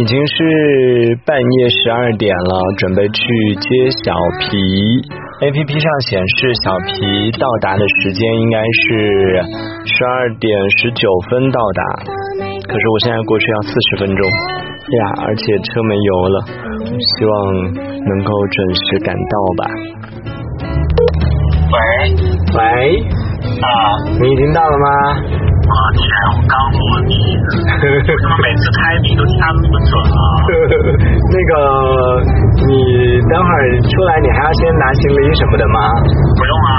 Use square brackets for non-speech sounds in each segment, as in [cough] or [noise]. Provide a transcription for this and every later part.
已经是半夜十二点了，准备去接小皮。A P P 上显示小皮到达的时间应该是十二点十九分到达，可是我现在过去要四十分钟呀，而且车没油了，希望能够准时赶到吧。喂喂，啊，你已经到了吗？我天，我刚落地，为什么每次开你都掐那么准啊？那个，你等会儿出来，你还要先拿行李什么的吗？不用啊，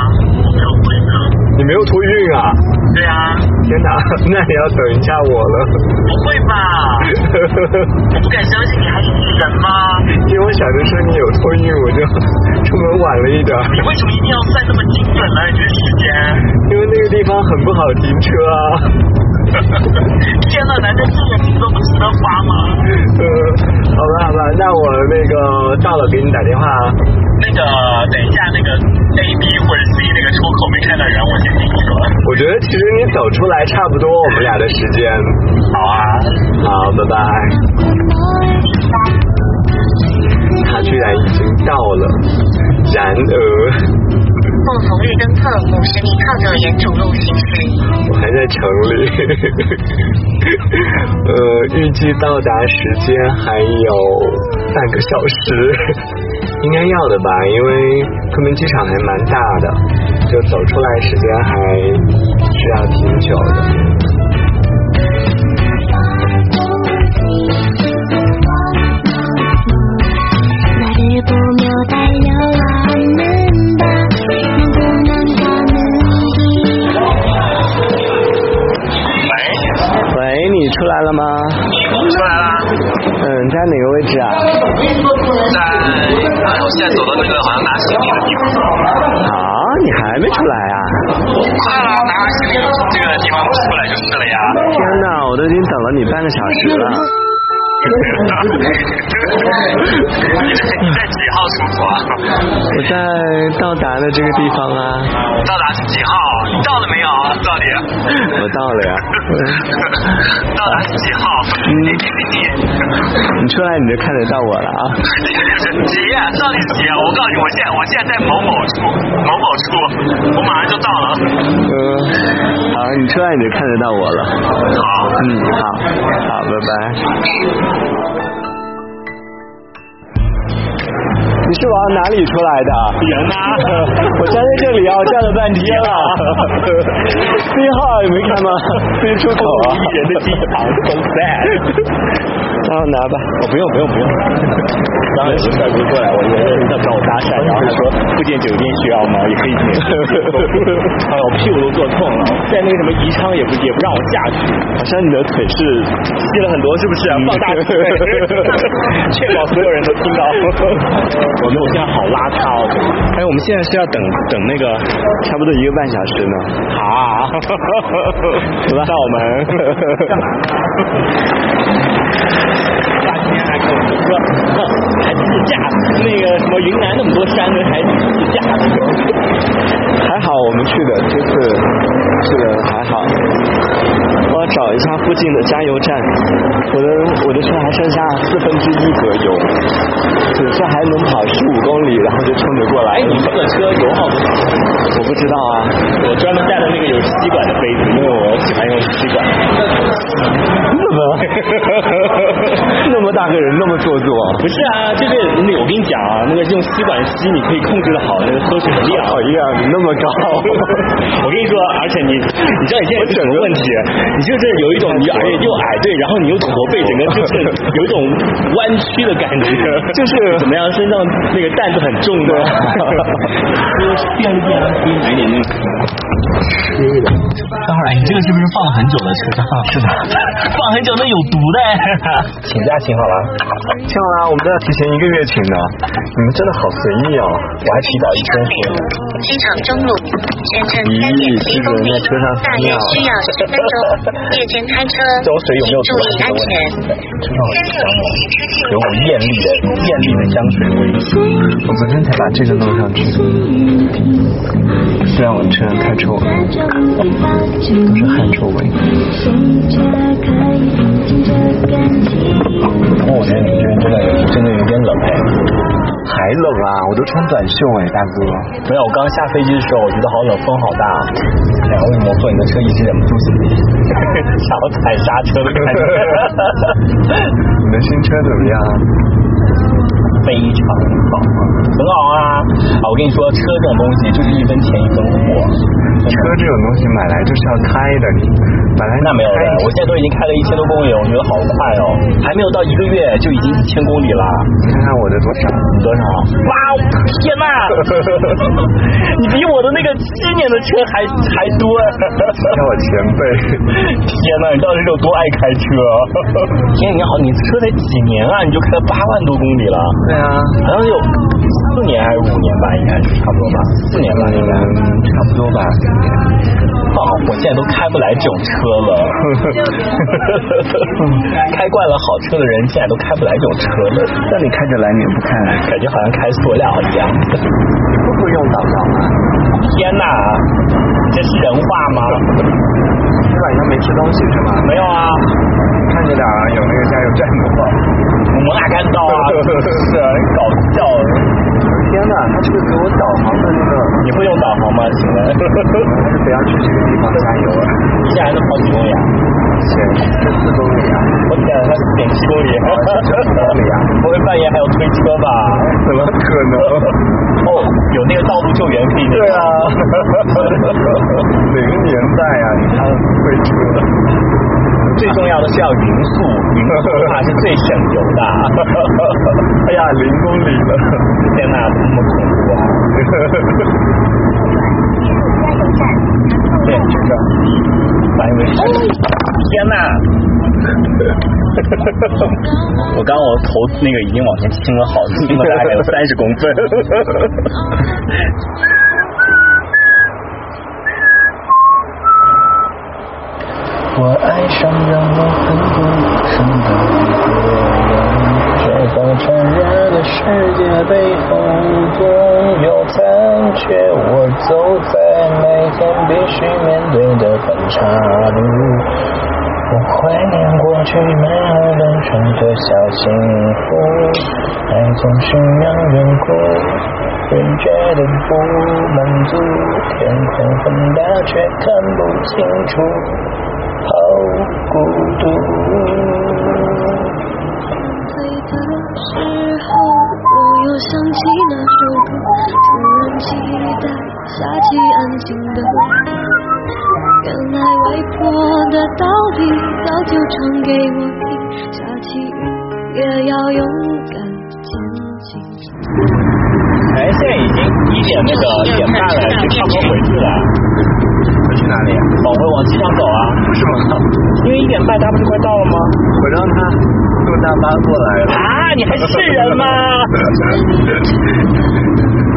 你没有托运啊？对啊，天哪，[laughs] 那你要等一下我了。不会吧？[laughs] 我不敢相信你还是女人吗？因为我想着说你有托运，我就 [laughs] 出门晚了一点。你为什么一定要算这么精准呢？你这时间？因为那个地方很不好停车啊。天哪，难道这种情都不值得花吗？呃，好吧好吧，那我那个到了给你打电话啊。那个，等一下，那个 A B 或者 C 那个出口没看到人，我先进去了。我觉得其实你走出来差不多，我们俩的时间。好啊，好，拜拜。他居然已经到了，然而过红绿灯后五十米靠左沿主路行驶。我还在城里。呃，预计到达时间还有半个小时，[laughs] 应该要的吧？因为昆明机场还蛮大的，就走出来时间还需要挺久的。出来了吗？出来了。嗯，在哪个位置啊？在，我现在走到那个好像拿行李的地方。啊，你还没出来啊？快了，拿完行李这个地方出来就是了呀。天哪，我都已经等了你半个小时了。你在几号出国啊？我在到达的这个地方啊，到达是几号？你到了没有？到底？我到了呀。[laughs] 到达是几号？嗯。你出来你就看得到我了啊。几页？到底是几页？我告诉你，我现在我现在在某某处某某处，我马上就到了。嗯，好，你出来你就看得到我了。好，嗯，好，好，拜拜。你是往哪里出来的？人呢？[laughs] 我站在这里啊，我站了半天了。[laughs] C 号你没看吗？C 出口啊。人的机场，so sad。然后 [laughs] 拿吧。我不用不用不用。刚刚有个帅哥过来，我以为要找我搭讪，然后他说附近酒店需要吗？也可以免费。哎呦，屁股都坐痛了，在那个什么宜昌也不也不让我下去，好像你的腿是细了很多是不是？放大腿，确保所有人都听到。我们我现在好邋遢哦。哎，我们现在是要等等那个差不多一个半小时呢。好，走吧，上我们干嘛？天还跟我们说，还自驾，那个什么云南那么多山呢，还自驾。还好我们去的这次去的还好。我找一下附近的加油站，我的我的车还剩下四分之一格油，只是还能跑十五公里，然后就冲着过来。哎，你这个车油耗多少？我不知道啊，我专门带了那个有吸管的杯子，因为我喜欢用吸管。那么 [laughs] 那么大个人那么做作，不是啊，就是那我跟你讲啊，那个用吸管吸，你可以控制的好那个喝水的量。讨厌你那么高。[laughs] 我跟你说，而且你，你知道你现在有什么问题？[laughs] 你就是有一种你而且又矮对，然后你又驼背，整个就是有一种弯曲的感觉，[laughs] 就是怎么样？身上那个担子很重的。就是变了变了，给你买点那个。等会儿，你这个是不是放了很久的车上？是的，放很久那有毒的。请假请好了。请好啦，我们都要提前一个月请的，你们真的好随意哦。我还提早一天说。机场中路，全程三点，七公里在车上，大约需要十分钟。夜间开车，这水有没有请注意安全。车上有香哦，有股艳丽的艳丽的香水味。我昨天才把这个弄上去。等这辆车上太都是汗臭味。不过我觉得你这边真的真的有点冷哎。还冷啊！我都穿短袖哎，大哥。没有，我刚下飞机的时候，我觉得好冷，风好大。哎呀，为什么我坐你的车一直忍不住想要踩刹车的感觉？[laughs] 你的新车怎么样？非常好，很好啊！啊，我跟你说，车这种东西就是一分钱一分货。车这种东西买来就是要开的，你本来那没有的，我现在都已经开了一千多公里，我觉得好快哦，还没有到一个月就已经一千公里了。你看看我的多少？你多少？哇，天哪！你比我的那个七年的车还还多。叫我前辈。天哪，你到底是有多爱开车？[laughs] 天，你好，你车才几年啊？你就开了八万多公里了？对啊，好像有四年还是五年吧，应该是差不多吧，四年吧，应该差不多吧。哦，我现在都开不来这种车了。开惯了好车的人，现在都开不来这种车了。那你开着来，你不开，感觉好像开塑料一样。会不会用导航啊？天哪，这是人话吗？你晚上没吃东西是吗？没有啊，那个加油站的话，我哪看到啊？是啊，搞笑。天哪，他这个给我导航的那个，你会用导航吗？请问？还是不要去这个地方加油啊？一下还能跑几公里啊？前十四公里啊？我天，他是点七公里，十四公里啊？不会半夜还要推车吧？怎么可能？哦，有那个道路救援可以。对啊，哪个年代啊？你看推车。最重要的是要匀速，匀速的话是最省油的。[laughs] 哎呀，零公里了！天哪，这么恐怖啊！[laughs] 对，就这，反应没事。天哪！我刚我头那个已经往前倾了好，倾了大概有三十公分。我爱上让我很孤身的一个人，这个炽热的世界背后总有残缺，我走在每天必须面对的分岔路。我怀念过去美好单纯的小幸福，爱总是让人哭，人觉得不满足，天空很大却看不清楚。好孤独。醉的时候，我又想起那首歌，突然期待下起安静的。原来外婆的道理早就唱给我听，下起雨也要勇敢前进。哎，现在已经一点那个一点半了，就差不多回去了。哪里？往回往机场走啊？为什么？因为一点半他不是快到了吗？我让他坐大巴过来了。啊，你还是人吗？[laughs]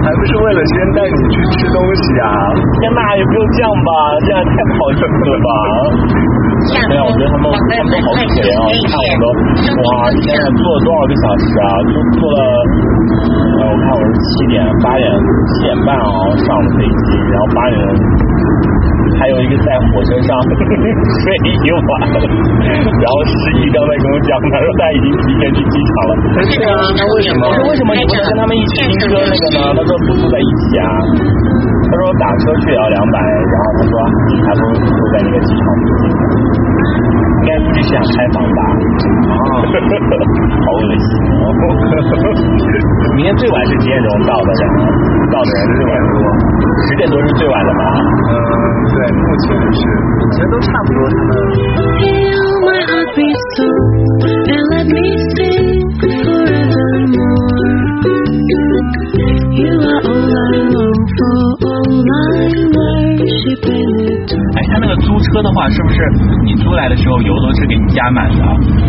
还不是为了先带你去吃东西啊？天哪，也不用这样吧，这样太不好意思了吧？[laughs] 没有，我觉得他们他们都好可怜啊。你看我都，哇，天哪，坐了多少个小时啊？就坐了，呃，我看我是七点八点七点半哦上的飞机，然后八点，还有一个在火车上 [laughs] 睡一晚，然后司机刚才跟我讲，他说他已经提前去机场了。对啊，那为什么？我说为什么你不能跟他们一起听歌那个呢？他说不住在一起啊。他说打车去也要两百，然后他说还不如住在那个机场附近。应该估计是想开房吧。啊，[laughs] 好恶心哦！明天最晚是几点钟到的人？到的人最晚多，十点多是最晚的吧？嗯，对，目前是，其实都差不多，他们。哎，他那个租车的话，是不是你租来的时候油都是给你加满的，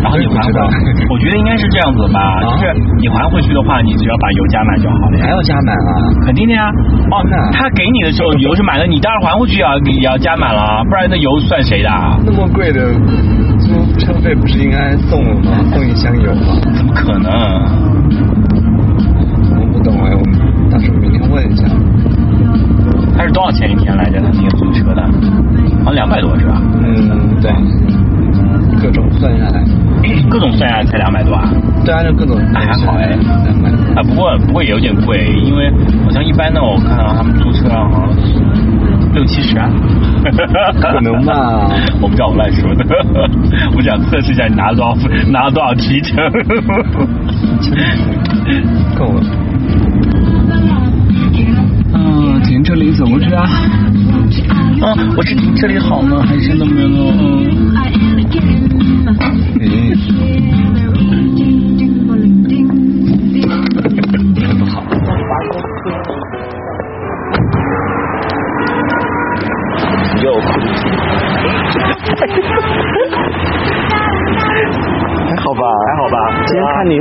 然后你还我也不知道？[laughs] 我觉得应该是这样子吧，就是你还回去的话，你只要把油加满就好了呀。还要加满啊？肯定的呀。哦那，他给你的时候油是满的，你当然还回去也要也要加满了，不然那油算谁的？啊那么贵的租车费不是应该送了吗？送一箱油吗？怎么可能？问一下。他是多少钱一天来着？他那个租车的，好像两百多是吧？嗯，对，各种算下来，[clears throat] 各种算下来才两百多啊？对啊，就各种还好哎两百。啊，不过不过也有点贵，因为好像一般的我看到他们租车好像是六七十啊。可能吧 [laughs] 我不知道我乱说的，[laughs] 我想测试一下你拿了多少分，拿了多少提成。[laughs] 够了。嗯，停这里走过去啊？啊，我是停这里好呢，还是那么嗯？嗯，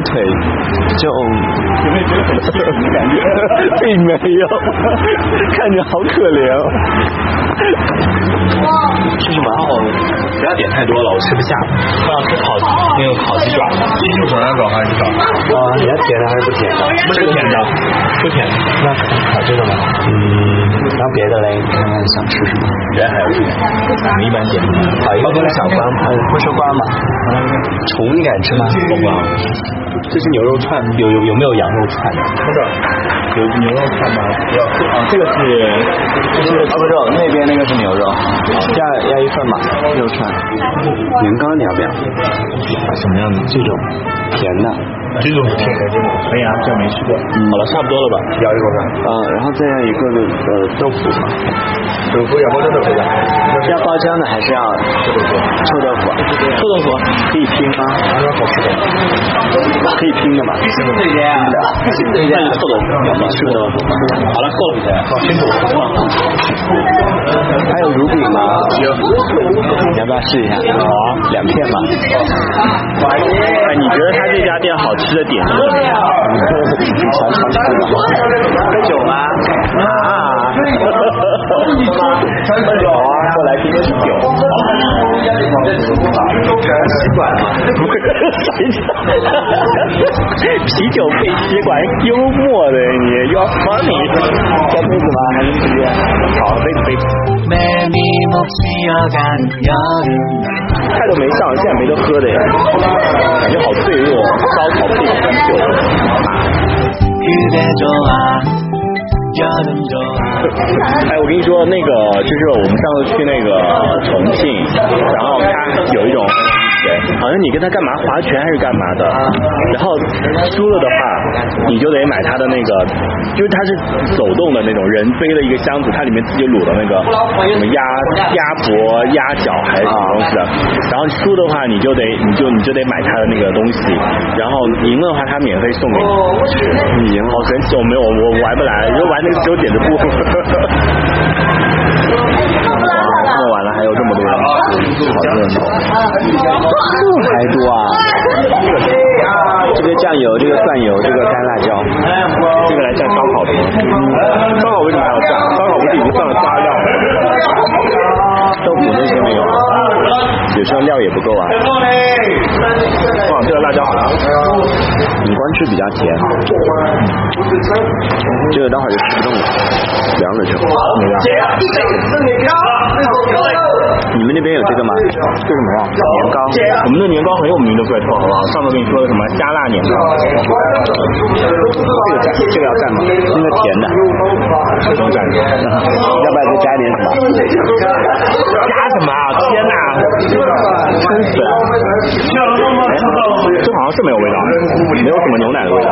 腿就有没有觉得很感觉？[laughs] 并没有，看着好可怜哦。吃什么？不要点太多了，我吃不下。我想吃烤那个烤鸡爪，鸡翅肘、羊肘还是鸡爪？啊，你要甜的还是不甜的？不是甜的，不甜的。那烤这个吗。嗯，然后别的嘞，看看想吃什么。人还有什么？我们一般点烤一个就是小关，呃，会说关吗？虫你敢吃吗？不光。这是牛肉串，有有有没有羊肉串的？不是，有牛肉串吗？有。啊，这个是这是猪肉，那边那个是牛肉，要要一份吧，肉串。年糕你要不要？什么样的？这种甜的。这种甜的这种可以啊，这没吃过。好了，差不多了吧？咬一口吧。嗯，然后再要一个呃豆腐嘛。豆腐要包浆的可以吧？要包浆的还是要臭豆腐？臭豆腐。臭豆腐可以拼吗？好吃的。可以拼的嘛？拼的。那就臭豆腐。臭豆腐。好了，够了，好辛苦。还有乳饼吗？有。你要不要试一下？好啊，两片吧。哎，你觉得他这家店好吃的点是什么呀？尝尝试吧。喝酒吗？啊。喝酒啊，过来听听酒。吸管吗？啤酒配吸管，幽默的你，要 funny。要杯子吗？还是直接？好，杯子杯子。菜都没上，现在没得喝的呀，感觉好罪恶。烧烤配啤酒。哎，我跟你说，那个就是我们上次去那个重庆，然后他有一种。好像你跟他干嘛划拳还是干嘛的，然后输了的话，你就得买他的那个，就是他是走动的那种人背了一个箱子，它里面自己卤的那个什么鸭鸭脖、鸭脚还是什么东西的，然后输的话你就得你就你就得买他的那个东西，然后赢了的话他免费送给你。你赢了，好神奇！我没有我我玩不来，就玩那个 [laughs] 只有点着布。这么晚了还有这么多人，好热闹。这么还多啊！这个酱油，这个蒜油，这个干辣椒，这个来蘸烧烤的吗？烧烤为什么还要蘸？烧烤不是已经放了加料吗？豆腐那些没有，有时候料也不够啊。哇，这个辣椒好辣。你光吃比较甜，这个待会儿就吃不动了，凉了之后。你们那边有这个吗？这什么呀？年糕。我们的年糕很有名的怪臭，好不好？上次跟你说的什么加辣年糕？这个蘸，这个要蘸吗？那个甜的。要不要再加一点什么？加什么？天哪！撑死了。这好像是没有味道，没有什么牛奶的味道。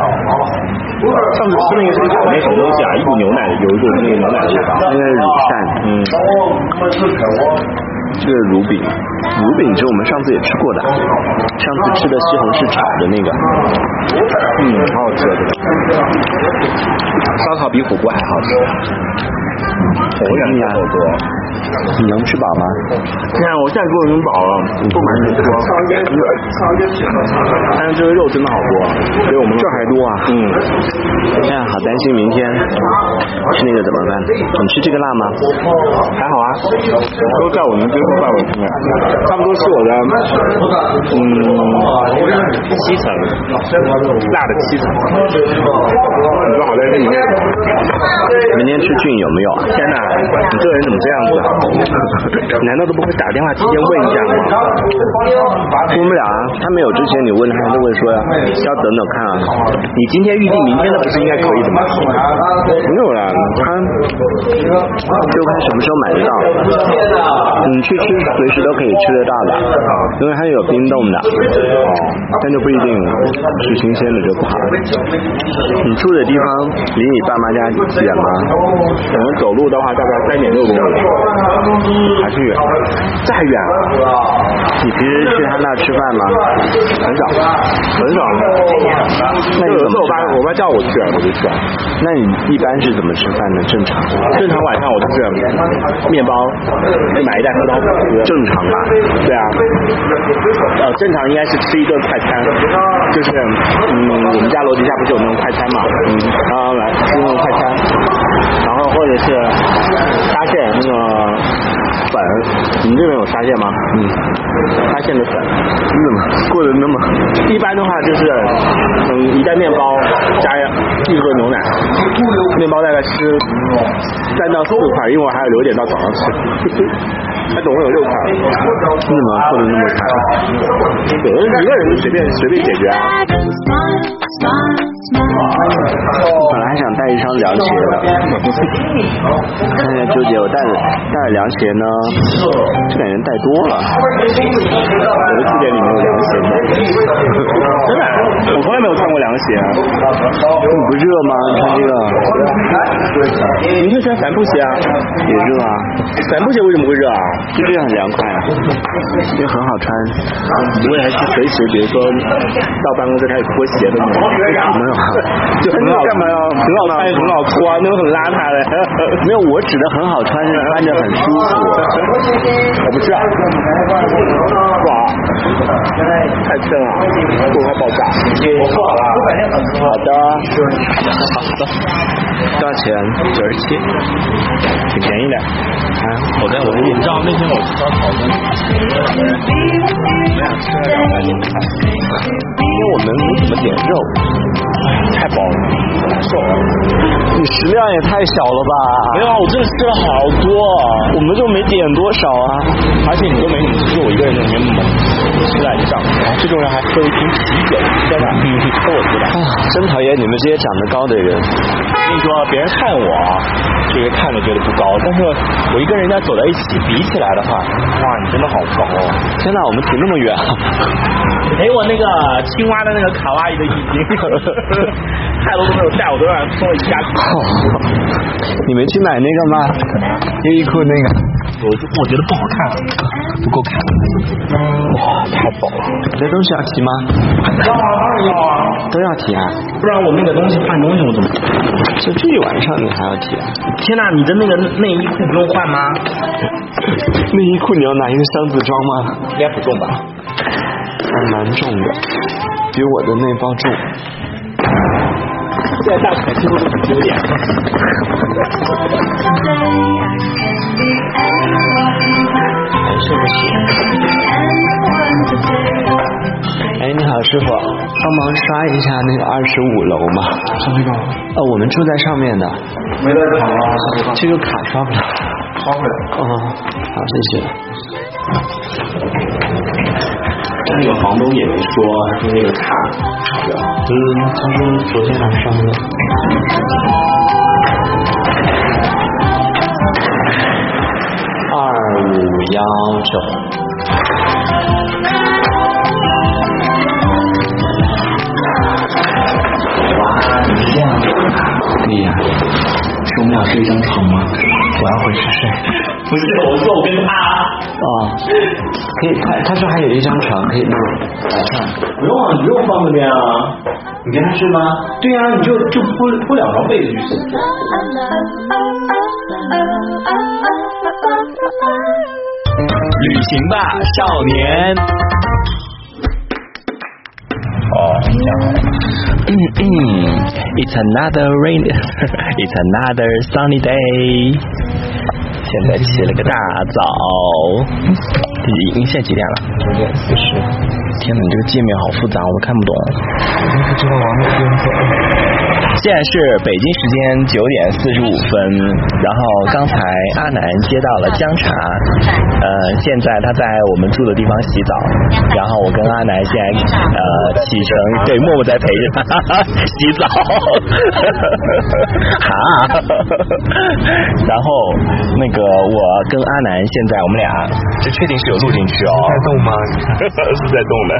上次吃那个是那什么东西啊？一股牛奶，有一股那个牛奶的味道。那是乳扇，嗯。这个乳饼，乳饼是我们上次也吃过的，上次吃的西红柿炒的那个，嗯，好好吃这个。烧烤比火锅还好吃。火锅火锅。你能吃饱吗？你看我现在给我已经饱了，不满意说。但是这个肉真的好多，比我们这还多啊！嗯，哎呀，好担心明天吃那个怎么办？你吃这个辣吗？还好啊，都在我们接受范围之内，差不多是我的嗯七成，辣的七成。你说好在这里面，明天吃菌有没有啊？天哪，你这个人怎么这样子啊？[laughs] 难道都不会打电话提前问一下吗？问不了啊，他没有之前你问他，他就会说呀，要等等看啊。你今天预定明天的不是应该可以的吗？没有啦，他就看什么时候买得到。你去吃随时都可以吃得到的，因为它有冰冻的，但就不一定是新鲜的就不好。你住的地方离你爸妈家远吗？可能走路的话大概三点六公里，还是远？再远你平时去他那吃饭吗？很少，很少。那有的时候我爸我爸叫我去，我就去。那你一般是怎么吃饭呢？正常？正常晚上我就是面包，就买一袋核桃吃。正常吧？对啊，呃，正常应该是吃一顿快餐，就是嗯，我们家楼底下不是有那种快餐嘛，嗯，然后来吃那种快餐，然后或者是沙县那个粉，你们这边有沙县吗？嗯，沙县的粉，你怎么过得那么？一般的话就是嗯一袋面包加一盒牛奶，面包大概吃三到四块，因为我还要留一点到早上吃。它总共有六块，你怎么过得那么惨？有的一个人就随便随便解决啊。本来还想带一双凉鞋的，看一下纠结，我带了带了凉鞋呢，就感觉带多了。我的字典里没有凉鞋，真的，我从来没有穿过凉鞋。你不热吗？穿这个你就穿帆布鞋啊？也热啊，帆布鞋为什么会热啊？就这样很凉快啊，因为很好穿。我也是随时，比如说到办公室开始脱鞋的那种。没有啊，就很好干嘛呀很好穿，很好脱啊，那种很邋遢的。[laughs] 没有，我指的。很好穿是穿着很舒服。我不是啊，不好，太深了，会快爆炸。我错了，好的，多少钱？九十七，挺便宜的。啊，我在我的。你知道那天我吃烧烤跟我想吃了两块钱的。菜，因为我们没怎么点肉，太饱了，好难受啊。你食量也太小了吧？没有啊，我真的吃了好多，我们就没点多少啊。而且你都没怎么吃，就我一个人在里面猛吃来着，然后最重要还喝了一瓶啤酒，在那偷我吃的。啊，真讨厌你们这些长得高的人。我跟你说，别人看我这个看着觉得不高，但是我一跟人家走在一起比起来的话，哇，你真的好高哦！天哪，我们停那么远啊！陪我那个青蛙的那个卡哇伊的已经 [laughs] 太多都没有带，我都让人送了一家。[laughs] 你没去买那个吗？优衣库那个。我我觉得不好看，不够看。哇，太薄了！你的东西要提吗？要啊，当然要啊，都要提啊。不然我那个东西换东西我怎么？就这一晚上你还要提啊？天哪，你的那个内衣裤不用换吗？内衣裤你要拿一个箱子装吗？应该不重吧？还蛮重的，比我的那包重。现在大起来几乎都很丢脸。还是不行。哎，你好，师傅，帮忙刷一下那个二十五楼嘛。上那个呃，我们住在上面的，没带卡吗，这个卡刷不了。刷不了。哦，好，谢谢。那个房东也没说，他说那个卡少掉。嗯，他说昨天晚上的。二五幺九。哇，你这样厉害。是我们俩睡一张床吗？我要回去睡。不是，我说我跟他。哦，可以，他他说还有一张床可以弄来看。不用啊，你不用放那边啊。你跟他睡吗？对啊，你就就铺铺两床被子就行。旅行吧，少年。哦，嗯嗯，It's another rain, [laughs] It's another sunny day。现在起了个大早，你现在几点了？九点四十。天哪，你这个界面好复杂，我都看不懂。我不知道往哪边走。现在是北京时间九点四十五分，然后刚才阿南接到了姜茶，呃，现在他在我们住的地方洗澡，然后我跟阿南现在呃启程，对，默默在陪着他洗澡，哈，然后那个我跟阿南现在我们俩，这确定是有录进去哦，在动吗？是在动的，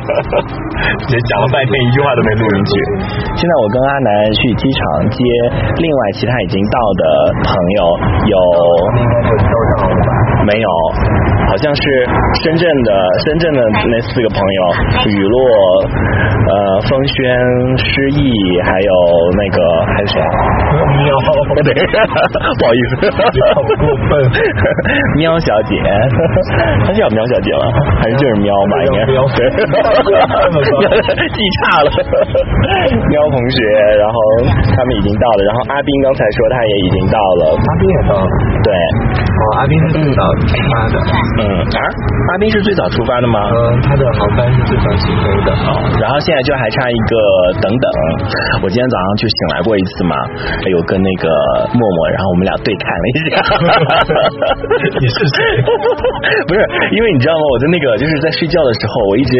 也讲了半天一句话都没录进去。现在我跟阿南去。机场接另外其他已经到的朋友有？没有，好像是深圳的深圳的那四个朋友，雨落、呃风轩、诗意，还有那个还有谁啊？喵，对，不好意思，过分，喵小姐，她叫喵小姐吗？还是就是喵吧？应该喵，记差了，喵同学，然后。他们已经到了，然后阿斌刚才说他也已经到了，阿斌也到了，对，哦，阿斌是最早出发的，嗯啊，阿斌是最早出发的吗？嗯，他的航班是最早起飞的，哦，然后现在就还差一个等等，我今天早上就醒来过一次嘛，有跟那个默默，然后我们俩对看了一下，[laughs] 你是谁？[laughs] 不是，因为你知道吗？我在那个就是在睡觉的时候，我一直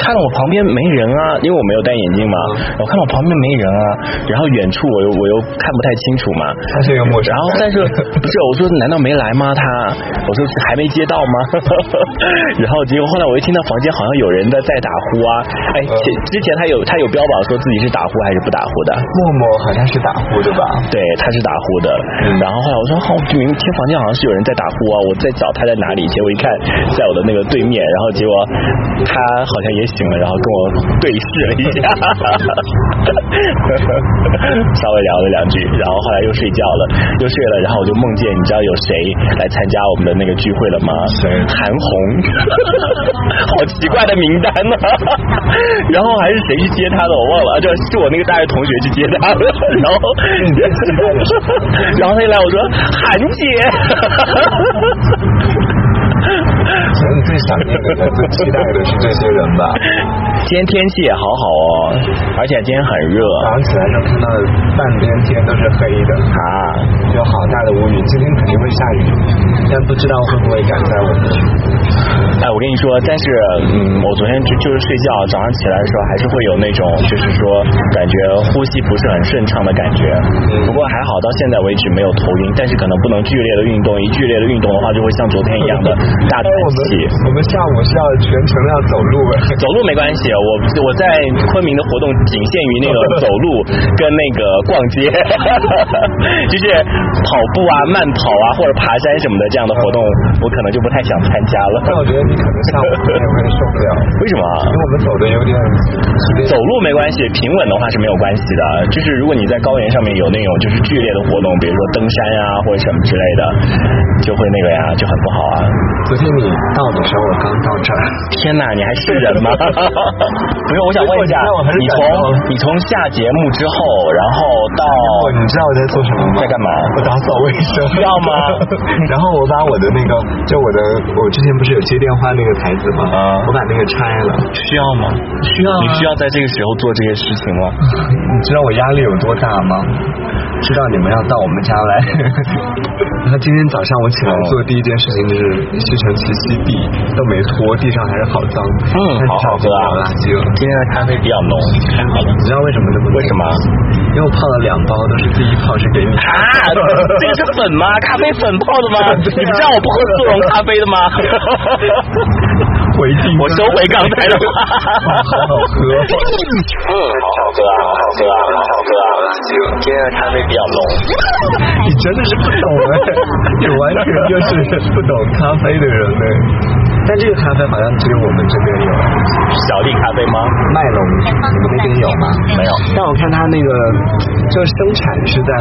看到我旁边没人啊，因为我没有戴眼镜嘛，我看到旁边没人啊，然后。远处我又我又看不太清楚嘛，他是一个陌生，然后但是 [laughs] 不是我说难道没来吗？他我说还没接到吗？然后结果后来我一听到房间好像有人在在打呼啊，哎，之前他有他有标榜说自己是打呼还是不打呼的？默默好像是打呼的吧？对，他是打呼的。然后后来我说好，明听房间好像是有人在打呼啊，我在找他在哪里？结果一看在我的那个对面，然后结果他好像也醒了，然后跟我对视了一下。[laughs] 稍微聊了两句，然后后来又睡觉了，又睡了，然后我就梦见，你知道有谁来参加我们的那个聚会了吗？谁？韩红，[laughs] 好奇怪的名单呢。然后还是谁去接他的，我忘了，就是我那个大学同学去接他的。[laughs] 然后，[laughs] 然后他一来，我说韩姐。所以你最想念的、最期待的是这些人吧。今天天气也好好哦，而且今天很热。早上起来时候看到半边天都是黑的啊，有好大的乌云，今天肯定会下雨，但不知道会不会赶在我们去。哎，我跟你说，但是嗯，我昨天就就是睡觉，早上起来的时候还是会有那种，就是说感觉呼吸不是很顺畅的感觉。不过还好，到现在为止没有头晕，但是可能不能剧烈的运动，一剧烈的运动的话，就会像昨天一样的 [laughs] 大喘气。我们下午是要全程要走路，走路没关系，我我在昆明的活动仅限于那个 [laughs] 走路跟那个逛街，[laughs] 就是跑步啊、慢跑啊或者爬山什么的这样的活动，我可能就不太想参加了。但我觉得你可能下午有点受不了，为什么？因为我们走的有点，走路没关系，平稳的话是没有关系的。就是如果你在高原上面有那种就是剧烈的活动，比如说登山啊或者什么之类的，就会那个呀，就很不好啊。昨天你到的时候我刚到这儿，天哪，你还是人吗？[laughs] 不是，我想问一下，你从你从下节目之后，然后到，你知道我在做什么吗？在干嘛？我打扫卫生。要吗？[laughs] 然后我把我的那个，就我的，我之前不是有接电话那个台子吗？啊。我把那个拆了。需要吗？需要。你需要在这个时候做这些事情吗？[laughs] 你知道我压力有多大吗？知道你们要到我们家来，[laughs] 然后今天早上我起来做的第一件事情就是吸尘器吸地，都没拖，地上还是好脏。嗯，好好喝啊！垃圾了。今天的咖啡比较浓，太好了。你知道为什么这么？为什么？因为我泡了两包，都是第一泡是给你。啊，这个是粉吗？咖啡粉泡的吗？[laughs] 你不知道我不喝速溶咖啡的吗？回敬，我收回刚才的话。好好喝。嗯，好好喝啊，好好喝啊，好好喝啊！今天的咖啡。比较浓，你真的是不懂哎，你完全就是不懂咖啡的人嘞。但这个咖啡好像只有我们这边有，小丽咖啡吗？麦龙你们那边有吗？没有。但我看它那个就是生产是在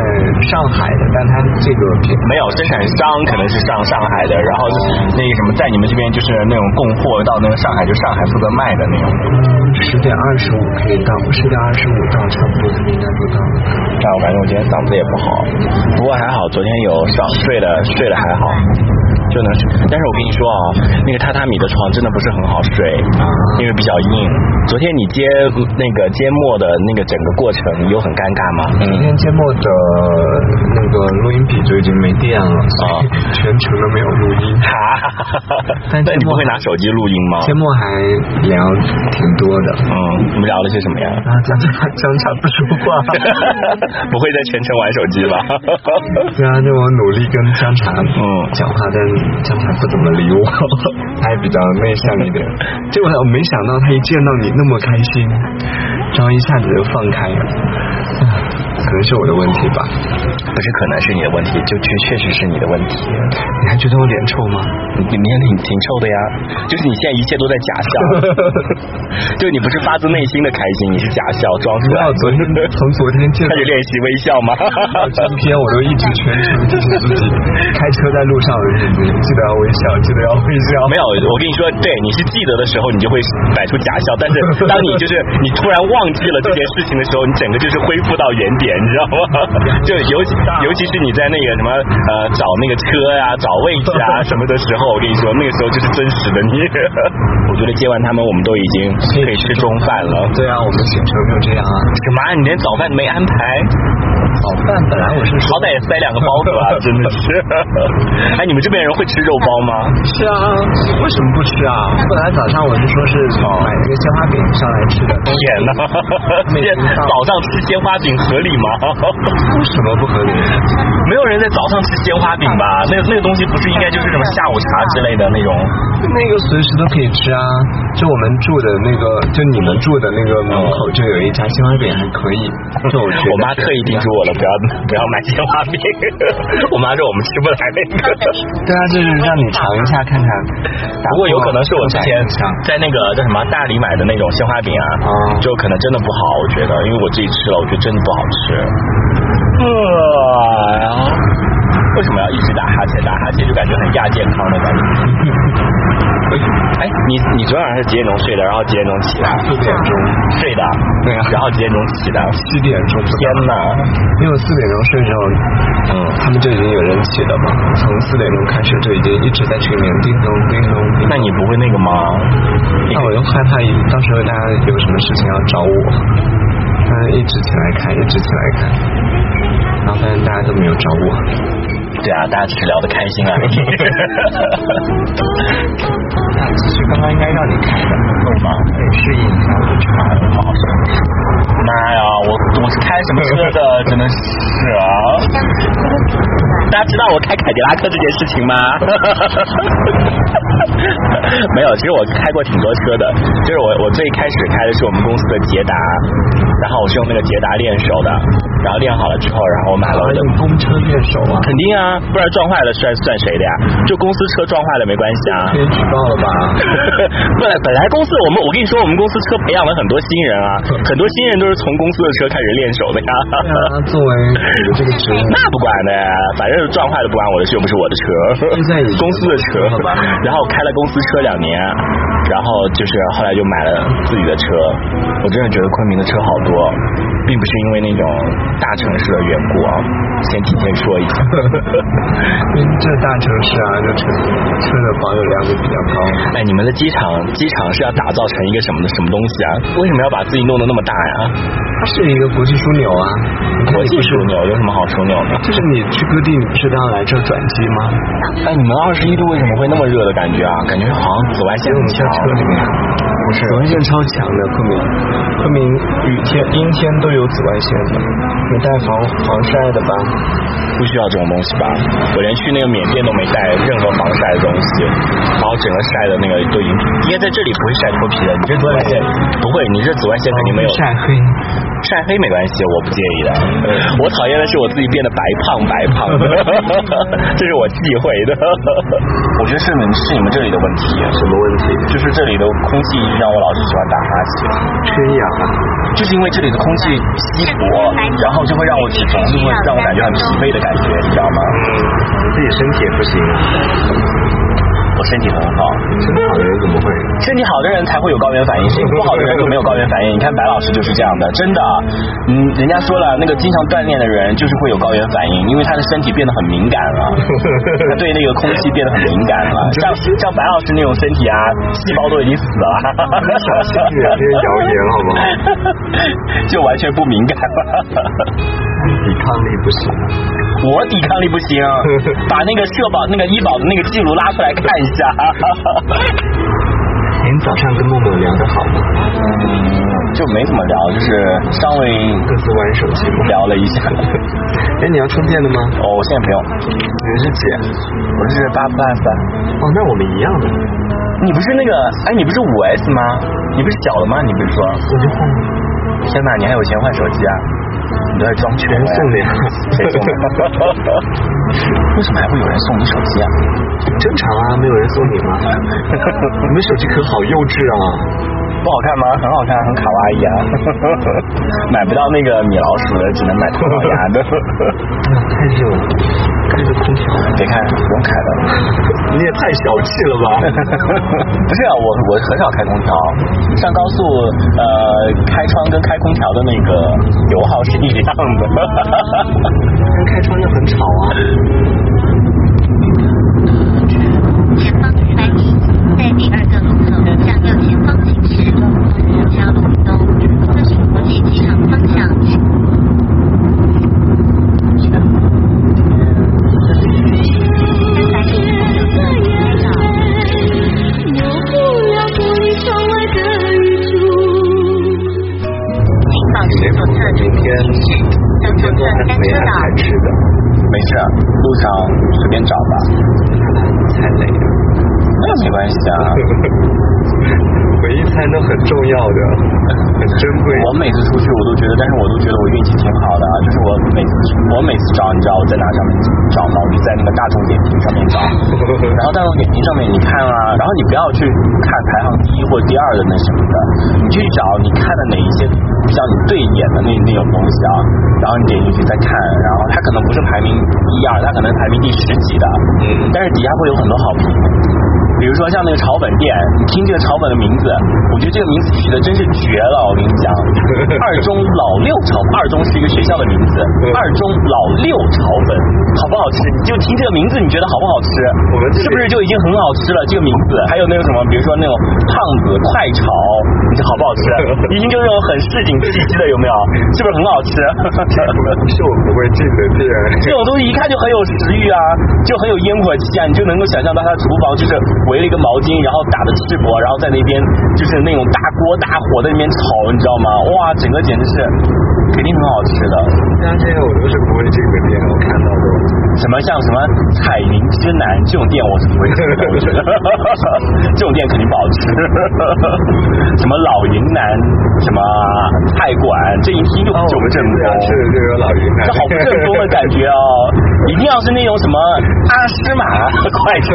上海的，但它这个品没有，生产商可能是上上海的，然后那个什么在你们这边就是那种供货到那个上海，就上海负责卖的那种。十点二十五可以到，十点二十五到差不多应该就到了。但我感觉我今天嗓子也不好，不过还好，昨天有上睡的睡的还好，就能睡。但是我跟你说啊，那个榻榻米的床真的不是很好睡，因为比较硬。昨天你接那个缄默的那个整个过程有很尴尬吗？今天缄默的那个录音笔就已经没电了，所以全程都没有录音。哈哈哈，但那你不会拿手机录音吗？缄默还聊挺多的，嗯，你们聊了些什么呀？啊，江茶江茶不说话。[laughs] 不会在全程玩手机吧？对啊，就我努力跟江茶嗯讲话，但江茶不怎么理我，他 [laughs] 还比较内向一点。结果我没想到他一见到你那么开心，然后一下子就放开了，能是我的问题吧。不是，可能是你的问题，就确确实是你的问题。你还觉得我脸臭吗？你你脸挺挺臭的呀，就是你现在一切都在假笑，[laughs] 就你不是发自内心的开心，你是假笑装出来。昨天 [laughs] 从昨天见开始练习微笑吗？今天我都一直全程提醒自己，开车在路上的日子记得要微笑，记得要微笑。没有，我跟你说，对，你是记得的时候，你就会摆出假笑，但是当你就是你突然忘记了这件事情的时候，你整个就是恢复到原点，你知道吗？[laughs] 就尤其尤其是你在那个什么呃找那个车呀、找位置啊 [laughs] 什么的时候，我跟你说，那个时候就是真实的你。我觉得接完他们，我们都已经可以吃中饭了。对啊，我们行程就这样啊。什么啊？你连早饭都没安排？早饭本来我是说好歹也塞两个包子吧，[laughs] 真的是。哎，你们这边人会吃肉包吗？是啊，为什么不吃啊？本来早上我是说是买一个鲜花饼上来吃的，天哪！早上吃鲜花饼合理吗？为什么不合理？没有人在早上吃鲜花饼吧？那个那个东西不是应该就是什么下午茶之类的那种？那个随时都可以吃啊，就我们住的那个，就你们住的那个门口就有一家鲜花饼，还可以。就我 [laughs] 我妈特意叮嘱我了，不要不要买鲜花饼。[laughs] 我妈说我们吃不来那个。[laughs] 对啊，就是让你尝一下看看。不过有可能是我之前在那个叫什么大理买的那种鲜花饼啊，啊就可能真的不好，我觉得，因为我自己吃了，我觉得真的不好吃。呃，为什么要一直打哈欠？打哈欠就感觉很亚健康的感觉。哎，你你昨天晚上是几点钟睡的？然后几点钟起的？四点钟睡的。对啊然后几点钟起的？七点钟，天哪！因为我四点钟睡的时候，嗯，他们就已经有人起了嘛，从四点钟开始就已经一直在群里面叮咚叮咚叮咚。那你不会那个吗？那我又害怕到时候大家有什么事情要找我，但是一直起来看，一直起来看，然后发现大家都没有找我。对啊，大家只是聊得开心而已。那其实刚刚应该让你开的，为什么？可以适应一下我的车，好好说。妈呀，我我是开什么车的？真的是啊！大家知道我开凯迪拉克这件事情吗？[laughs] 没有，其实我开过挺多车的，就是我我最开始开的是我们公司的捷达，然后我是用那个捷达练手的，然后练好了之后，然后我买了我的用公车练手啊，肯定啊，不然撞坏了算算谁的呀？就公司车撞坏了没关系啊。可以举报了吧？本 [laughs] 来本来公司我们我跟你说，我们公司车培养了很多新人啊，很多新人都是从公司的车开始练手的呀。啊，作为这个职务，[laughs] 那不管的，反正撞坏了不关我的事，又不是我的车现在，公司的车好吧。然后开了公司车两年，然后就是后来就买了自己的车。我真的觉得昆明的车好多，并不是因为那种大城市的缘故啊。先提前说一下。[laughs] 因为这大城市啊，这车车的保有量就比较高。哎，你们的机场机场是要打造成一个什么的什么东西啊？为什么要把自己弄得那么大呀？它是一个国际枢纽啊，国际枢纽有什么好枢纽的？就是你去各地，你不是都要来这转机吗？哎，你们二十一度为什么会那么热的感觉啊？感觉好像紫外线很强因为我们在。车里面。不是紫外线超强的昆明，昆明雨天、阴天都有紫外线的，你带防防晒的吧？不需要这种东西吧？我连去那个缅甸都没带任何防晒的东西，然后整个晒的那个都已经，应该在这里不会晒脱皮的。你这紫外线不会，你这紫外线肯定没有晒黑。晒黑没关系，我不介意的。我讨厌的是我自己变得白胖白胖的，[laughs] 这是我忌讳的。我觉得是你们是你们这里的问题，什么问题？就是这里的空气让我老是喜欢打哈欠，缺氧啊。就是因为这里的空气稀薄，然后就会让我起床，就会让我感觉很疲惫的感觉，你知道吗？自己身体也不行啊。我身体很好，身体好的人怎么会？身体好的人才会有高原反应，身体不好的人就没有高原反应。你看白老师就是这样的，真的。嗯，人家说了，那个经常锻炼的人就是会有高原反应，因为他的身体变得很敏感了，[laughs] 他对那个空气变得很敏感了。[laughs] 像像白老师那种身体啊，细胞都已经死了。小心点，这些谣言好不好？[laughs] 就完全不敏感了。抵抗力不行，我抵抗力不行，把那个社保、那个医保的那个记录拉出来看一下。[laughs] 您早上跟默默聊得好吗？嗯，就没怎么聊，就是稍微各自玩手机聊了一下。[laughs] 哎，你要充电的吗？哦，我现在不用。你是几？我是八八三。哦，那我们一样的。你不是那个？哎，你不是五 S 吗？你不是小了吗？你不是说？我就换了。天哪，你还有钱换手机啊？你都在装圈送的？谁送的？为什么还会有人送你手机啊？正常啊，没有人送你吗？[laughs] 你们手机壳好幼稚啊！不好看吗？很好看，很卡哇伊啊！[laughs] 买不到那个米老鼠的，只能买唐老鸭的。太热了，开着空调。别开，不用开的。你也太小气了吧？[laughs] 不是啊，我我很少开空调，上高速呃开窗跟开空调的那个油耗是一样的。但开窗又很吵啊。我每次出去我都觉得，但是我都觉得我运气挺好的，啊，就是我每次我每次找，你知道我在哪上面找吗？我就在那个大众点评上面找，然后大众点评上面你看啊，然后你不要去看排行第一或第二的那什么的，你去找你看的哪一些比较你对眼的那那种东西啊，然后你点进去再看，然后它可能不是排名一二，它可能排名第十几的，嗯，但是底下会有很多好评。比如说像那个草本店，你听这个草本的名字，我觉得这个名字取的真是绝了。我跟你讲，[laughs] 二中老六炒，二中是一个学校的名字，二中老六炒粉好不好吃？你就听这个名字，你觉得好不好吃？我们是不是就已经很好吃了？这个名字还有那个什么，比如说那种胖子快炒，你这好不好吃？[laughs] 已经就是那种很市井气息的，有没有？是不是很好吃？是 [laughs] 我不会进的店。这种东西一看就很有食欲啊，就很有烟火气啊，你就能够想象到他厨房就是。围了一个毛巾，然后打的赤膊，然后在那边就是那种大锅大火在那边炒，你知道吗？哇，整个简直是肯定很好吃的。像这个我都是不会进的店，我看到的。什么像什么彩云之南这种店我是不会进的，我觉得这种店肯定不好吃。[laughs] 什么老云南什么菜馆，这一听就不正宗。是就有老云南，这好不正宗的感觉哦！一定要是那种什么阿诗玛快炒。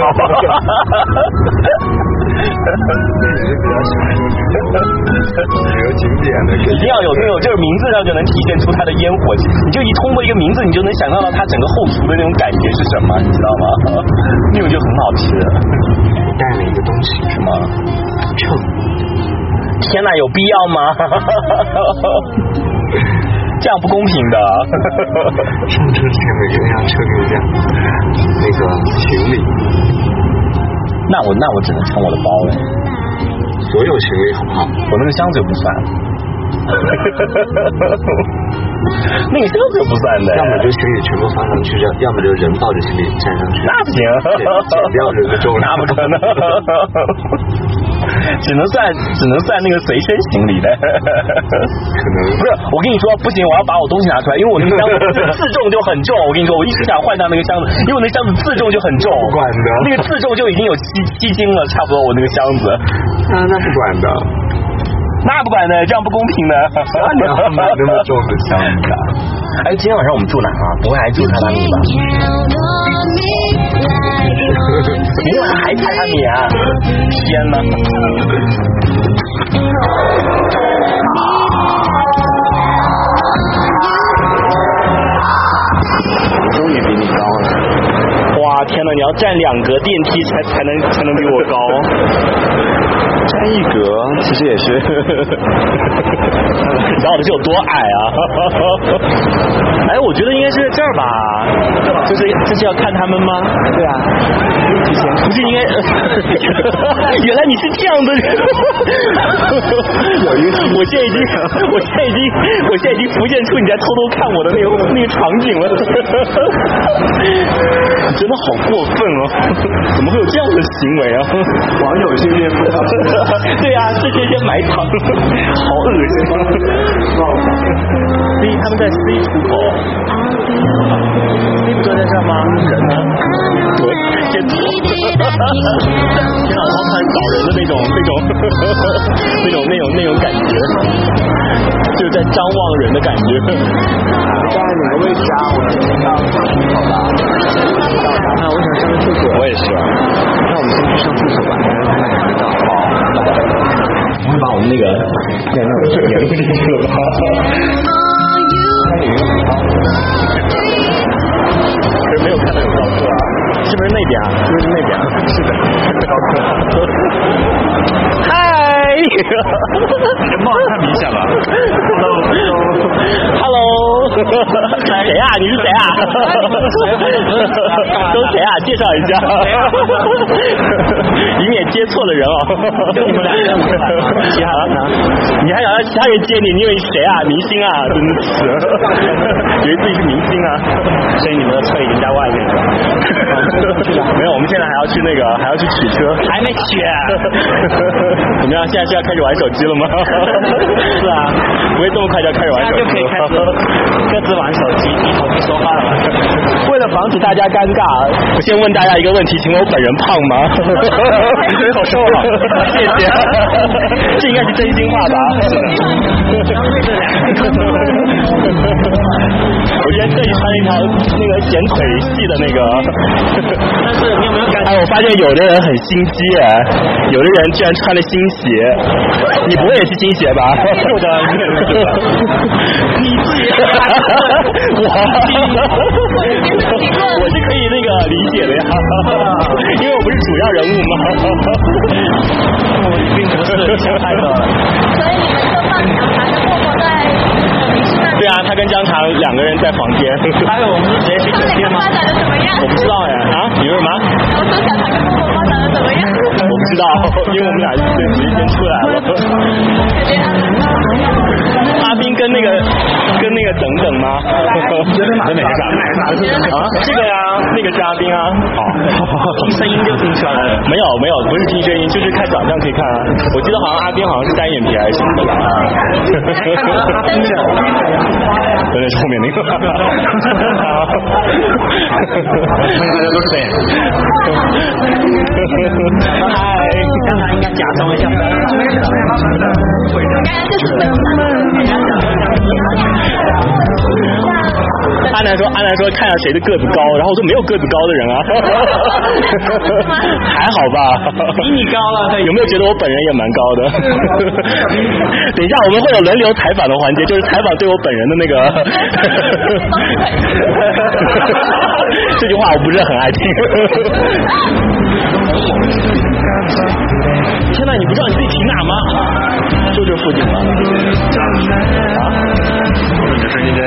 哈哈你是比较喜欢旅游景点的，一定要有那种，就是名字上就能体现出它的烟火气。你就一通过一个名字，你就能想象到它整个后厨的那种感觉是什么，你知道吗？那种就很好吃。带了一个东西，什么？秤。天哪，有必要吗？这样不公平的。上车前每个人要称一下那个行李。那我那我只能称我的包了，所有行李好不好？我那个箱子又不算，[laughs] 那个箱子又不算的。要么就行李全部放上去，要要么就人抱着行李站上去。那不行，减掉人的重量。[laughs] 那不可能。[laughs] 只能算只能算那个随身行李的。可能不是，我跟你说不行，我要把我东西拿出来，因为我那个 [laughs] 箱子自重就很重。我跟你说，我一直想换掉那个箱子，因为我那箱子自重就很重。不管的那个自重就已经有七七斤了，差不多我那个箱子。啊，那不管的，那不管的，这样不公平的。那你要买那么重的箱子啊？[laughs] 哎，今天晚上我们住哪啊？不会还住榻榻米吧？明天晚上还榻榻米啊？天哪！终于比你高了。哇，天哪！你要站两格电梯才才能才能比我高。站一格其实也是，你知道我的是有多矮啊？[laughs] 哎，我觉得应该是在这儿吧，就是这是要看他们吗？对啊，不是应该？[laughs] 原来你是这样的人，[laughs] 有一个我现在已经，我现在已经，我现在已经浮现出你在偷偷看我的那个那个场景了，你真的好过分哦！[laughs] 怎么会有这样的行为啊？[laughs] 网友是岳父到对啊、这些些埋藏，[laughs] 好恶心。C 他们在 C 出口，C 不就在这吗？人呢？对，先走。天啊，好看找人的那种那种那种那种那种感觉，就是在张望人的感觉。刚才你们位置啊，我先到上出口了。那我想上个厕所。我也是。那我们先去上厕所吧，然后看看得到。我会把我们那个 [laughs] 没有看到有高课啊，是不是那边啊？是不是那边啊？是的，高课。[laughs] 嗨，这帽子太明显了。Hello，谁呀？你是谁啊？都谁啊？介绍一下，以免接错了人哦。就你们俩其他人呢？你还想让其他人接你？你以为你谁啊？明星啊？真是，以为自己是明星啊？所以你们的车已经在外面了。[laughs] 没有，我们现在还要去那个，还要去取车，还没取。怎么样？现在是要开始玩手机了吗？[laughs] 是啊，不会这么快就要开始玩手机了。就可以开始各自玩手机，低头不说话了。[laughs] 为了防止大家尴尬，我先问大家一个问题，请问我本人胖吗？你好瘦啊！谢谢，这应该是真心话吧？我今天特意穿了一条那个显腿细的那个，[laughs] 但是你有没有感觉？哎，我发现有的人很心机哎，有的人居然穿了新鞋，你不会也是新鞋吧？[laughs] 是的，你自己，我，[laughs] 我是可以那个理解的呀，因为我不是主要人物嘛。我并不是想太多了。所以你们就放小韩的默默在。对啊，他跟江堂两个人在房间。还有我们是直接去他们两个发展的怎么样？我不知道呀，啊，你说什么？我说小韩跟默默发展的怎么样？我不知道，因为我们俩直接先出来了。[laughs] 阿斌跟那个跟那个等等吗？觉得哪个哪个？啊，这个呀，那个是阿斌啊。好，听声音就听出来了。没有没有，不是听声音，就是看长相可以看啊。我记得好像阿斌好像是单眼皮还是什么的吧？[laughs] 真的是后面那个。大家都是单眼嗨，刚才应该假装一下。阿南说：“阿南说，看下谁的个子高。”然后我说：“没有个子高的人啊，[laughs] 还好吧？比你高了。有没有觉得我本人也蛮高的？[laughs] 等一下，我们会有轮流采访的环节，就是采访对我本人的那个。[laughs] 这句话我不是很爱听。天呐，你不知道你自己停哪吗？就这附近吗？啊？你的声音跟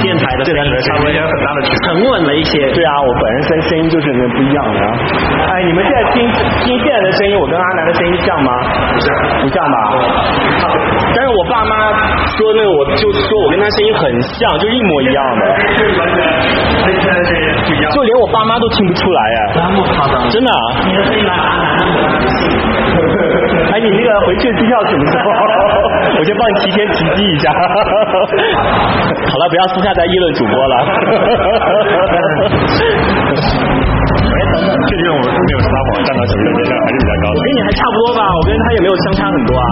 电台的这两个差不多有很大的区别，沉稳了一些。对啊，我本人声声音就是那不一样的、啊。哎，你们现在听听现在的声音，我跟阿南的声音像吗？不像，不像吧？但是我爸妈说那个，我就说我跟他声音很像，就一模一样的。就连我爸妈都听不出来哎。那么夸张？真的、啊？你的声音来阿南哎，你那个回去的机票什么时候？[laughs] 我先帮你提前提机一下。[laughs] 好了，不要私下再议论主播了。哎，等等，这地方我没有撒谎，站到起的这还是比较高的。跟你还差不多吧，我跟他也没有相差很多啊。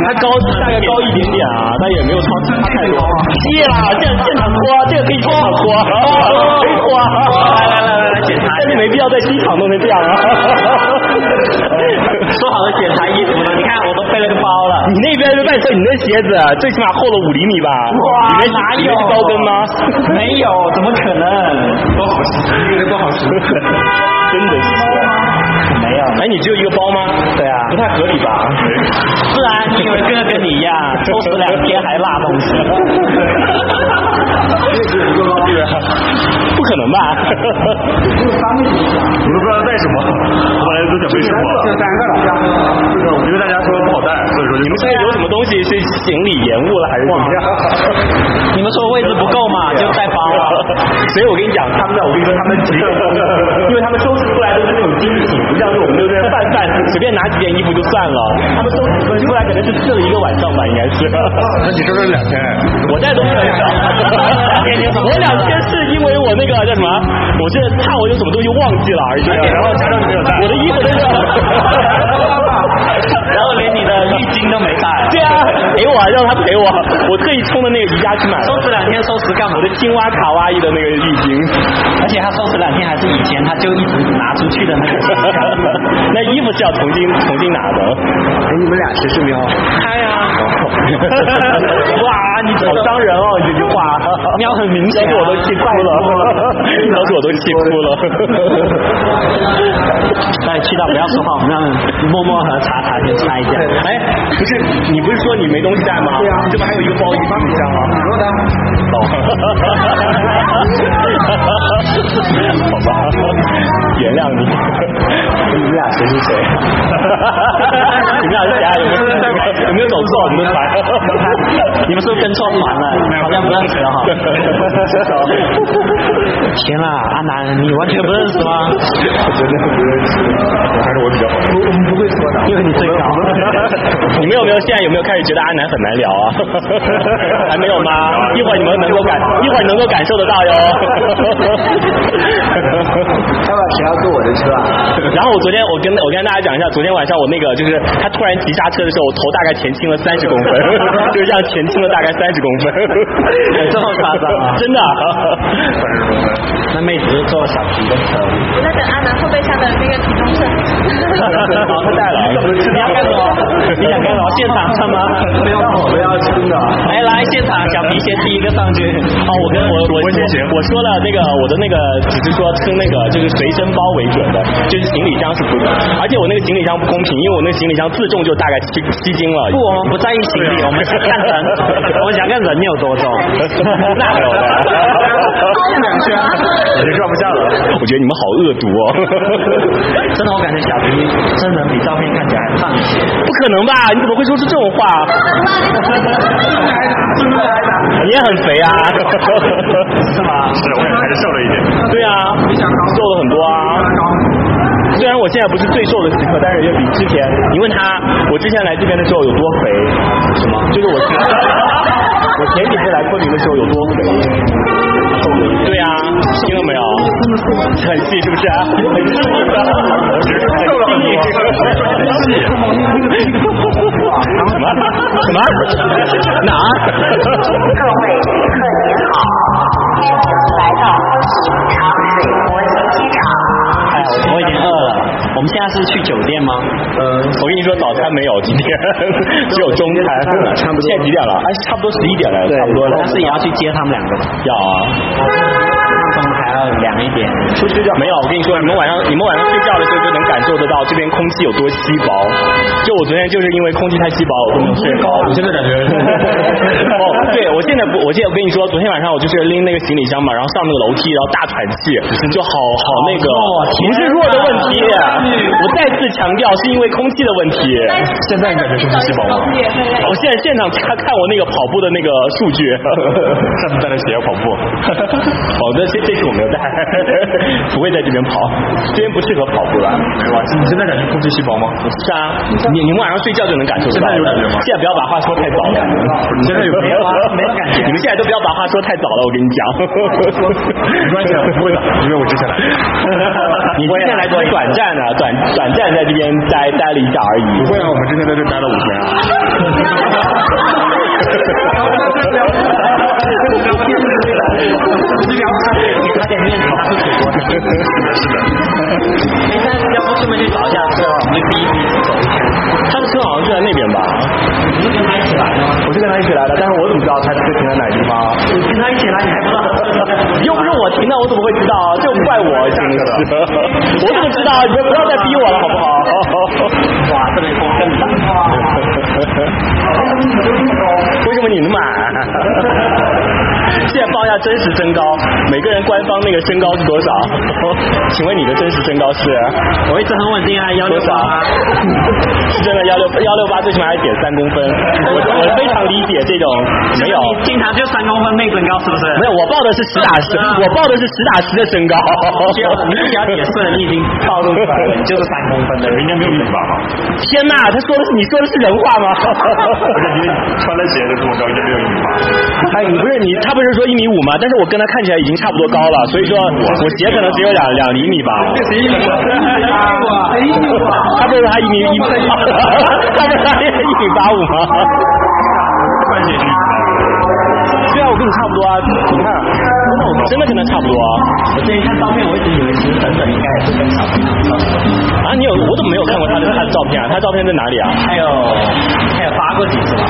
他高大概高一点点啊，但也没有超差太多。谢啦，这样现场脱，这个可以现场脱，可以脱啊。来来来来来检查，但是没必要在机场弄成这样啊。说好的检查衣服呢？你看我都背了个包了。你那边是半说你那鞋子最起码厚了五厘米吧？哇，里面哪有高跟吗？没有，怎么可能？不好吃，因为不好吃。[laughs] 真的是。没有。哎，你只有一个包吗？对啊。不太合理吧？是啊，你以为哥哥跟你一样，抽死两天还落东西？[laughs] [laughs] 不可能吧？我都不知道带什么，我本来都想背什么。就三个了。这个我觉得大家说不好带，所以说你们现在有什么东西是行李延误了还是怎么样？你们说位置不够嘛，就带包了。所以我跟你讲，他们的我跟你说，他们几个，因为他们收拾出来都是那种精品，不像是我们这边泛泛随便拿几件衣服就算了，他们收拾出来可能是试了一个晚上吧，应该是。那你说是两天，我带东西很少，我两天是因为我那个叫什么，我是怕我有什么东西忘记了而已，然后加上你没有带，我的衣服都是，[laughs] 然后连你的浴巾都没带。对啊，陪我，让他陪我，我特意冲的那个宜家去买的。收拾两天收拾干嘛我？的青蛙卡哇伊的那个浴巾，而且他收拾两天还是以前他就一直拿出去的那个。[laughs] 那衣服是要重新重新拿的。哎，你们俩谁是喵？开呀！哇，你好伤人哦，你这句话，喵很明显啊当时我都气哭了，[laughs] 当时我都气哭了。哎，气到不要说话，我们让默默和查查先猜一下。哎，不是，你不是说你没东西带吗？对啊，这不还有一个包一个行李箱吗？说的。[laughs] 好吧，原谅你。你们俩谁是谁？你们俩是谁啊？有没有有没有走错你们团？你们是不是跟错团了？好像不认识了哈。[laughs] 行了，阿南，你完全不认识吗？我真的不认识，还是我比较好。我我们不会说的。你最高。你们有没有现在有没有开始觉得阿南很难聊啊？还没有吗？[laughs] 一会儿你们能够感，一会儿能够感受得到哟。要不谁要坐我的车啊？[laughs] 然后我昨天我跟我跟大家讲一下，昨天晚上我那个就是他突然急刹车的时候，我头大概前倾了三十公分，[laughs] 就是这样前倾了大概三十公分，这么夸张啊真的。那妹子就坐小皮的车。我在等阿南后备箱的那个体重秤。好，他带了。你要干什么？你想干什么？现场唱吗？不要我要听的。来来，现场小皮先第一个上去。哦，我跟我我我我说了那个我的那个只是说称那个就是随身包为准的，就是行李箱是不，而且我那个行李箱不公平，因为我那个行李箱自重就大概七七斤了。不，我们不在意行李，我们是看人，我们想看人有多重。那没有的，两圈，已经装不下了。我觉得你们好恶毒哦。真的，我感觉小皮真人比照片看不可能吧？你怎么会说出这种话？你 [laughs] 也很肥啊？[laughs] 是吗？是，我也还是瘦了一点。对啊，瘦了很多啊。虽然我现在不是最瘦的时刻，但是也比之前，你问他，我之前来这边的时候有多肥？什么？就是我前 [laughs] 我前几次来昆明的时候有多肥？对啊，听到没有？很细是不是啊？很细的，瘦了很 [laughs] 什么什么哪？各位旅客您好，我们现在是去酒店吗？嗯，我跟你说，早餐没有，今天 [laughs] 只有中餐，差不多。现在几点了？哎，差不多十一点了，差不多了。但是也要去接他们两个吧？要要凉一点。出去睡觉没有？我跟你说，你们晚上你们晚上睡觉的时候就能感受得到这边空气有多稀薄。就我昨天就是因为空气太稀薄，我都没有睡好。[laughs] 我现在感觉 [laughs] 哦，对，我现在不，我现在我跟你说，昨天晚上我就是拎那个行李箱嘛，然后上那个楼梯，然后大喘气，就好好那个，不是弱的问题，我再次强调是因为空气的问题。现在你感觉空气稀薄吗？我现在现场看看我那个跑步的那个数据，上次带着鞋跑步，[laughs] 哦，那这这次我没有带，[laughs] 不会在这边跑，这边不适合跑步了。没有啊？你现在感觉空气稀薄吗？是啊，你你们晚上睡觉就能感受到。现在有感觉吗现在不要把话说太早了。你现在有没有啊？没有感觉。你们现在都不要把话说太早了，我跟你讲。没关系，不会的，因为我之前 [laughs] 来。你之前来过短暂的，短短暂在这边待待了一下而已。不会啊，我们之前在这待了五天啊。[laughs] 你快点面子，他是主播。没事，要不顺便去找一下车，我们就第一批走一圈。他的车好像就在那边吧？你是跟他一起来的吗？我是跟他一起来的，但是我怎么知道他车停在哪个地方？你跟他一起来，你还不知道？又不是我停的，我怎么会知道？这不怪我，真的是。我怎么知道？你们不要再逼我了，好不好？哇，这边风更大。为什么你那么矮？现在报一下真实身高，每个人官方那个身高是多少？[laughs] 请问你的真实身高是？我一直很稳定啊，幺六八。？是真的幺六幺六八，最起码还减三公分。我我非常理解这种没有。你经常就三公分内增高是不是？没有，我报的是实打实，[laughs] 我报的是实打实的身高。需要你只要解释了，你已经暴露出来了，你就是三公分的人。家没有一米八吗？天呐，他说的是你说的是人话吗？而且今天穿了鞋都这么高，应该没有一米八。哎，你不是你，他不是说一米五吗？但是我跟他看起来已经差不多高了，所以说我鞋可能只有两两厘米吧。谁一米五？谁一米五？他不是说他一米一，他不是他一米八五吗？对啊，我跟你差不多啊，你看，真的跟他差不多啊。我之前看照片，我一直以为其实等等应该也是跟小朋友差不多。啊，你有我怎么没有看过他的他的照片啊？他照片在哪里啊？还有还有发过几次吧？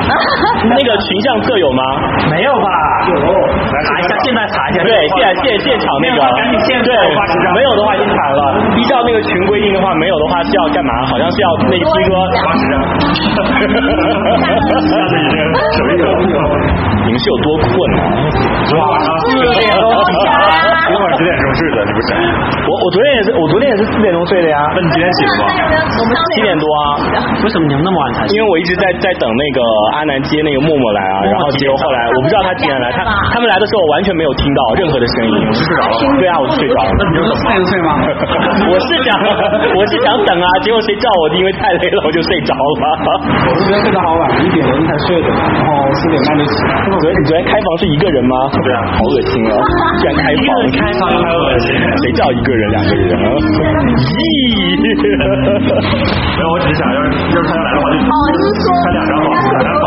那个群像色有吗？没有吧？有，查一下，现在查一下。对，现在现现场那个，赶紧现在对发群像，没有的话已经惨了。依照那个群规定的话，没有的话是要干嘛？好像是要那个听说。下次已经手艺了。你们是有多困难？[laughs] 哇，四点钟起来啊今晚十点钟睡的，你不是？我我昨天也是，我昨天也是四点钟睡的呀。那你今天起了吗？我们七点多啊，为什么你们那么晚才睡？因为我一直在在等那个阿南接那个默默来啊，然后结果后来我不知道他几点来，他他们来的时候我完全没有听到任何的声音，我睡着了。对啊，我睡着了。那你就四点睡吗？[laughs] 我是想我是想等啊，结果谁叫我因为太累了我就睡着了。我是昨天睡得好晚，一点钟才睡的，然后四点半就起。昨天你昨天开房是一个人吗？对啊，好恶心啊！居然开房，开房谁叫一个人两个人啊？咦！没有，我只是想要要是他要来的话就哦，就是说开两张房，两张。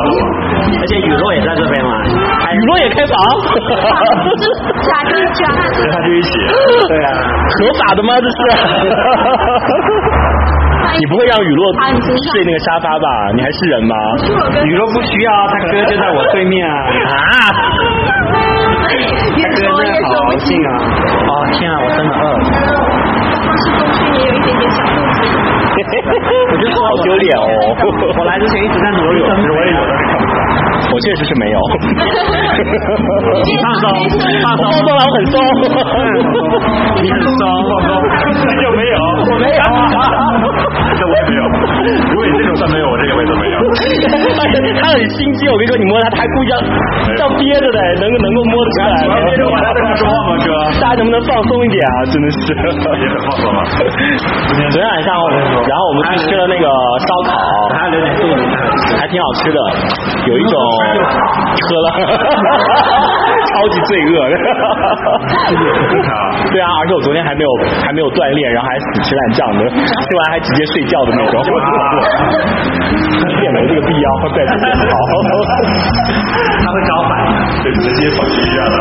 而且雨落也在这边嘛，雨落也开房，假就是假，跟他就一起。对啊，合法的吗？这是？你不会让雨落睡那个沙发吧？你还是人吗？雨落不需要，他哥就在我对面啊。啊！越说越说不清。啊！哦天啊，我真的饿。放弃中区也有一点点小肚子。我就说好丢脸哦！[laughs] 我来之前一直在努力我也有。我确实是没有。你放松，放松，我放松了，我很松。你很松，放松，那就没有，我没有。这我也没有。如果你这种算没有，我这个我也都没有。[laughs] 他很心机，我跟你说，你摸他，他还故意要要憋着的，能够能够摸得出来。憋着我还在那说话吗，哥？[laughs] 大家能不能放松一点啊？真的是。也很放松了。[laughs] 昨天晚上，然后我们去吃了那个烧烤，还要留点肚子。还挺好吃的，有一种喝了 [laughs] 超级罪恶的。[laughs] 对啊，而且我昨天还没有还没有锻炼，然后还死吃烂酱的，吃完还直接睡觉的那种。一点没这个必要在这边好。他会找反的。对，直接跑去医院了。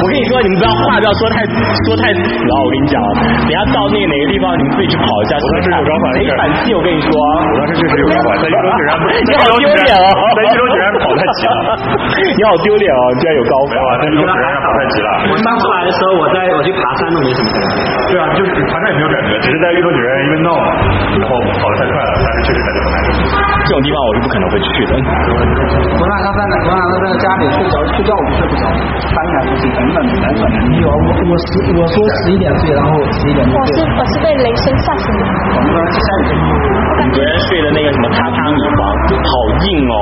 我跟你说，你们不要话不要说太说太死啊！我跟你讲，等下到那个哪个地方，你们自己去跑一下。我当时有高反没反气，我跟你说。我当时确实有高反，在一楼居然你好丢脸哦！在一楼居然跑太急了。你好丢脸哦！居然有高反，在一楼居然跑太急了。我上次来。的时候，我在我去爬山都没什么感觉。对啊，就是爬山也没有感觉，只是在一楼居然因为闹，然后跑得太快了，但是确实感觉很难受。这种地方我是不可能会去的。我晚他在那，我晚他在家里睡着，睡觉我睡不着，三点多醒，很冷很冷。有我我十我说十一点睡，然后十一点我是。我是被雷声吓醒的。我们昨天下睡的那个什么榻榻米房，好硬哦。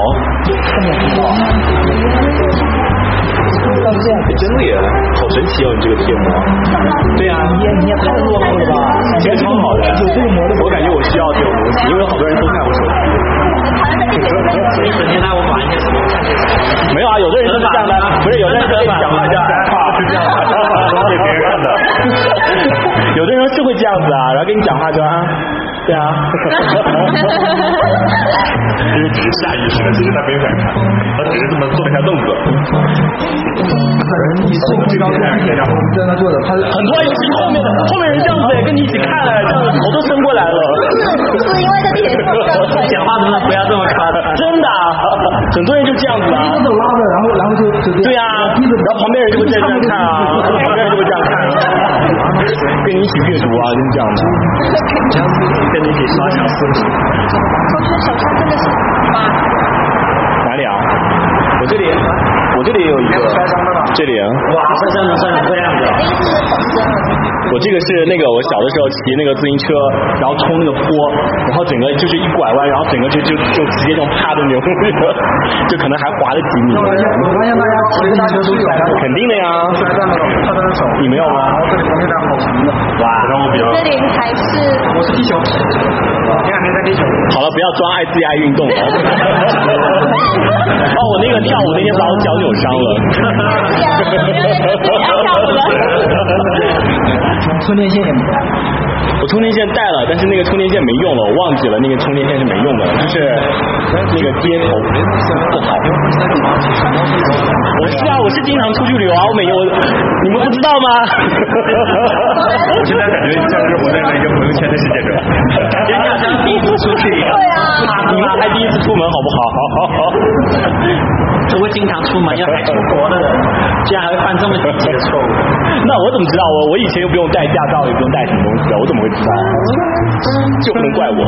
真的耶，好神奇哦！你这个贴膜。对啊，你也你也太落后了吧？其实超好的，有这个膜的，我感觉我需要这种东西，因为好多人都看我手机。[laughs] 没有啊，有的人是这样的，不是有的人就跟你讲话这样，是这样，给别人看的。有的人是会这样子啊，然后跟你讲话就啊，对啊。因为只是下意识的，其实他没有敢看，他只是这么坐了一下凳子。你是我最高中毕业，然后我们在那坐着，他很多尤其是后面的后面人这样子也跟你一起看了，这样子头都伸过来了。是是因为在地铁上讲话能不能不要这么夸张？[laughs] 真的啊，[laughs] 很多人就这样子啊。一手拉着，然后然后就就对啊，然后旁边人就会在这样看啊，[laughs] 旁边人就会这样看啊，跟你一起阅读啊，就是这样的。跟你一起刷小视频。同学手上真的是疤，哪里啊？我这里，我这里也有一个，这里啊。哇，这真的是这样子。我这个是那个我小的时候骑那个自行车，然后冲那个坡，然后整个就是一拐弯，然后整个就就就直接那种趴的那种，[laughs] 就可能还滑了几米。我发现我发现大家骑自行车都有肯定的呀，摔断了摔断了手，你没有吗？这里旁边好长的，哇，然后我比较这里还是我是地球，前两天在地球。好了，不要装爱自己爱运动了。[laughs] [laughs] 哦，我那个跳舞那天把我脚扭伤了。充电线也没带，我充电线带了，但是那个充电线没用了，我忘记了那个充电线是没用的，就是那个接头不好。我是啊，我是经常出去旅游啊，我每年我你们不知道吗？我现在感觉像是活在了一个朋友圈的世界中，就像第一次出去一样。对啊，你们还第一次出门好不好？如果经常出门要带出国的人，居然还会犯这么低级的错误。那我怎么知道？我我以前又不用带驾照，也不用带什么东西啊，我怎么会知道？就不能怪我.